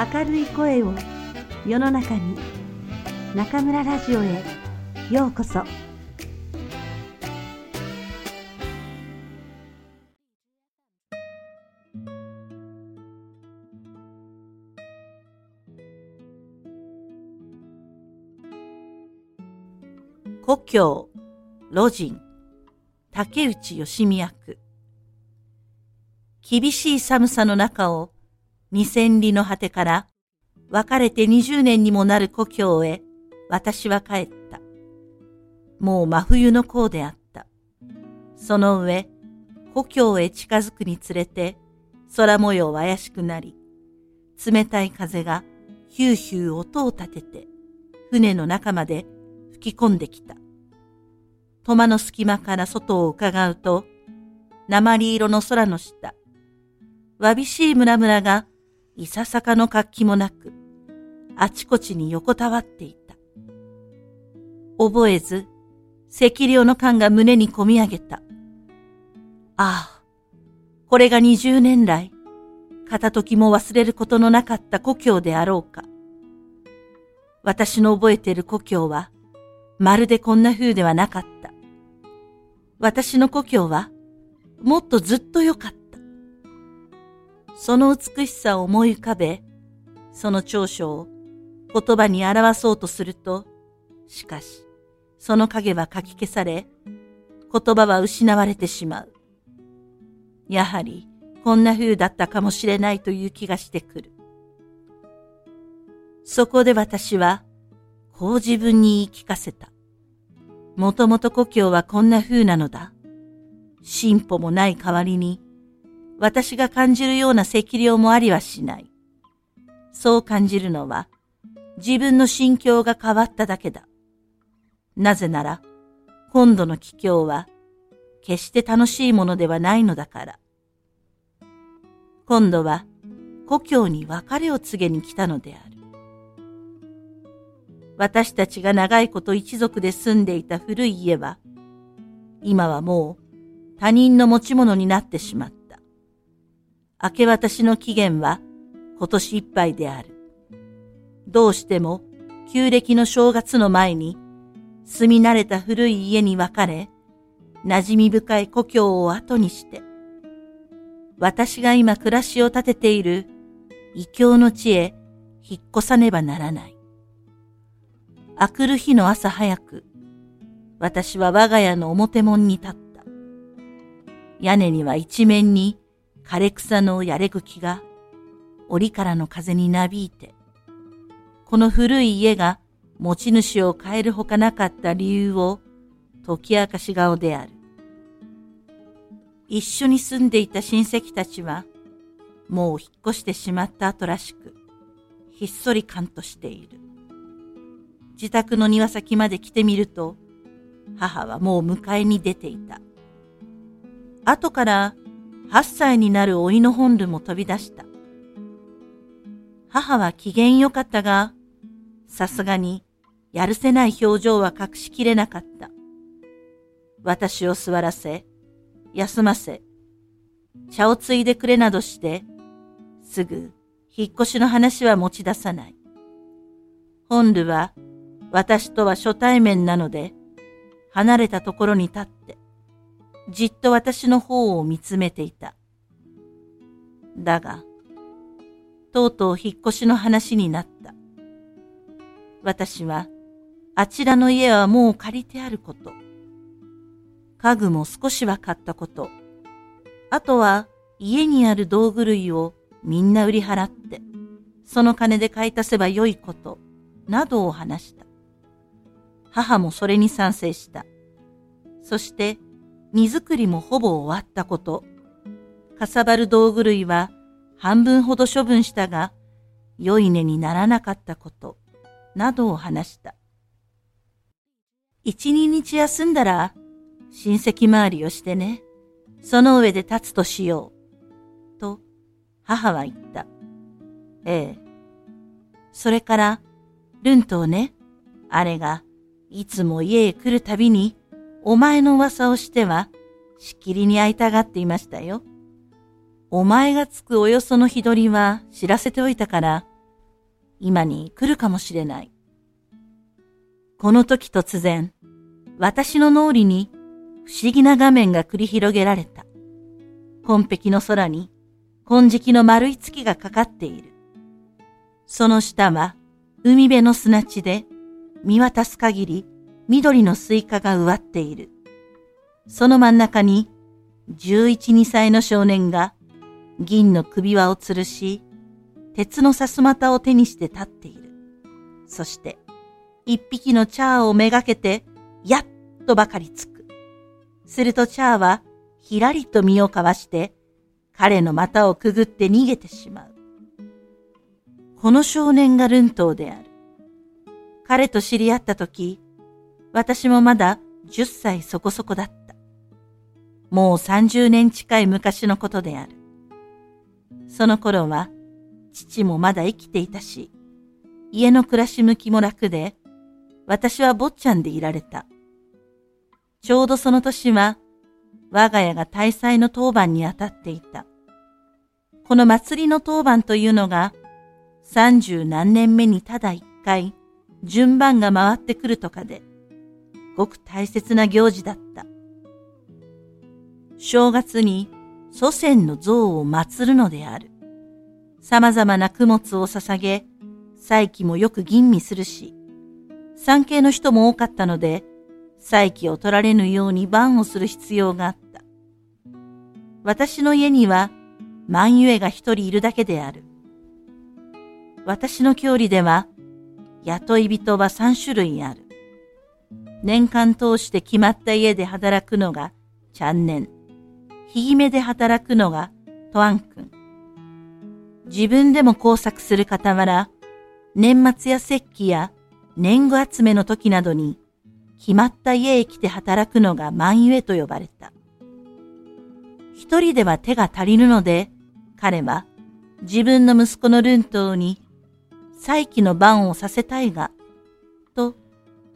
明るい声を世の中に中村ラジオへようこそ。故郷路人竹内義美役。厳しい寒さの中を二千里の果てから別れて二十年にもなる故郷へ私は帰った。もう真冬の甲であった。その上、故郷へ近づくにつれて空模様は怪しくなり、冷たい風がヒューヒュー音を立てて船の中まで吹き込んできた。戸間の隙間から外を伺うと、鉛色の空の下、わびしい村々がいささかの活気もなく、あちこちに横たわっていた。覚えず、赤量の感が胸に込み上げた。ああ、これが二十年来、片時も忘れることのなかった故郷であろうか。私の覚えている故郷は、まるでこんな風ではなかった。私の故郷は、もっとずっと良かった。その美しさを思い浮かべ、その長所を言葉に表そうとすると、しかし、その影はかき消され、言葉は失われてしまう。やはり、こんな風だったかもしれないという気がしてくる。そこで私は、こう自分に言い聞かせた。もともと故郷はこんな風なのだ。進歩もない代わりに、私が感じるような赤量もありはしない。そう感じるのは、自分の心境が変わっただけだ。なぜなら、今度の帰郷は、決して楽しいものではないのだから。今度は、故郷に別れを告げに来たのである。私たちが長いこと一族で住んでいた古い家は、今はもう他人の持ち物になってしまった。明け渡しの期限は今年いっぱいである。どうしても旧暦の正月の前に住み慣れた古い家に別れ、馴染み深い故郷を後にして、私が今暮らしを立てている異教の地へ引っ越さねばならない。あくる日の朝早く、私は我が家の表門に立った。屋根には一面に枯れ草のやれ茎が檻からの風になびいて、この古い家が持ち主を変えるほかなかった理由を解き明かし顔である。一緒に住んでいた親戚たちは、もう引っ越してしまった後らしく、ひっそり感としている。自宅の庭先まで来てみると、母はもう迎えに出ていた。後から8歳になる老いの本ルも飛び出した。母は機嫌良かったが、さすがにやるせない表情は隠しきれなかった。私を座らせ、休ませ、茶をついでくれなどして、すぐ引っ越しの話は持ち出さない。本ルは私とは初対面なので、離れたところに立って、じっと私の方を見つめていた。だが、とうとう引っ越しの話になった。私は、あちらの家はもう借りてあること。家具も少しは買ったこと。あとは、家にある道具類をみんな売り払って、その金で買い足せばよいこと、などを話した。母もそれに賛成した。そして、荷造りもほぼ終わったこと。かさばる道具類は半分ほど処分したが、良い根にならなかったこと、などを話した。一、二日休んだら、親戚回りをしてね、その上で立つとしよう。と、母は言った。ええ。それから、ルントをね、あれが、いつも家へ来るたびに、お前の噂をしては、しきりに会いたがっていましたよ。お前がつくおよその日取りは知らせておいたから、今に来るかもしれない。この時突然、私の脳裏に不思議な画面が繰り広げられた。紺碧の空に金色の丸い月がかかっている。その下は海辺の砂地で見渡す限り緑のスイカが植わっている。その真ん中に11、2歳の少年が銀の首輪を吊るし、鉄のさすまたを手にして立っている。そして一匹のチャーをめがけて、やっとばかりつく。するとチャーはひらりと身をかわして、彼の股をくぐって逃げてしまう。この少年がルントーである。彼と知り合った時、私もまだ10歳そこそこだった。もう30年近い昔のことである。その頃は、父もまだ生きていたし、家の暮らし向きも楽で、私は坊ちゃんでいられた。ちょうどその年は、我が家が大祭の当番にあたっていた。この祭りの当番というのが、三十何年目にただ一回、順番が回ってくるとかで、ごく大切な行事だった。正月に祖先の像を祀るのである。様々な供物を捧げ、祭器もよく吟味するし、産経の人も多かったので、再起を取られぬように番をする必要があった。私の家には万ゆえが一人いるだけである。私の郷里では雇い人は三種類ある。年間通して決まった家で働くのがチャンネン。ひぎめで働くのがトアン君。自分でも工作する傍ら、年末や節気や年貢集めの時などに決まった家へ来て働くのが万ゆえと呼ばれた。一人では手が足りぬので、彼は自分の息子のルントーに再起の番をさせたいが、と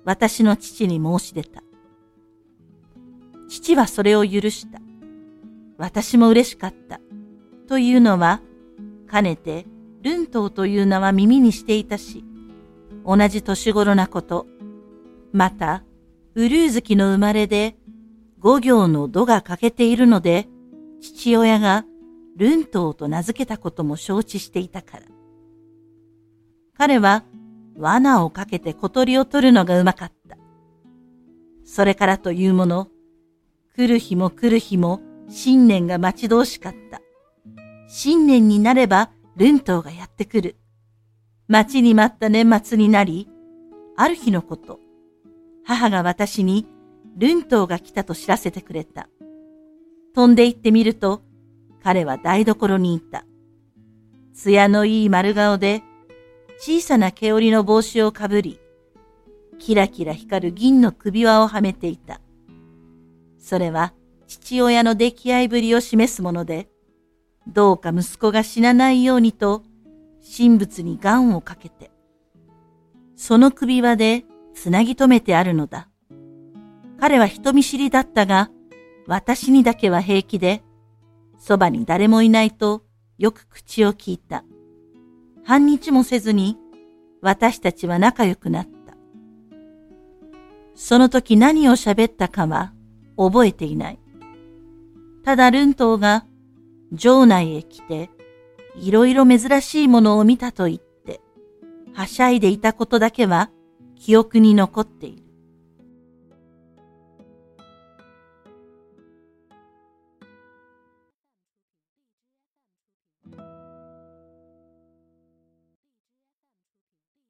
私の父に申し出た。父はそれを許した。私も嬉しかった。というのは、かねてルントーという名は耳にしていたし、同じ年頃なこと、またウルー月の生まれで、五行の土が欠けているので、父親がルントーと名付けたことも承知していたから。彼は罠をかけて小鳥を取るのがうまかった。それからというもの、来る日も来る日も新年が待ち遠しかった。新年になればルントがやってくる。待ちに待った年末になり、ある日のこと、母が私にルントーが来たと知らせてくれた。飛んで行ってみると、彼は台所にいた。艶のいい丸顔で、小さな毛織の帽子をかぶり、キラキラ光る銀の首輪をはめていた。それは父親の出来合いぶりを示すもので、どうか息子が死なないようにと、神仏に願をかけて、その首輪でつなぎ止めてあるのだ。彼は人見知りだったが、私にだけは平気で、そばに誰もいないとよく口を聞いた。半日もせずに、私たちは仲良くなった。その時何を喋ったかは覚えていない。ただルントーが城内へ来て、いろいろ珍しいものを見たと言って、はしゃいでいたことだけは記憶に残っている。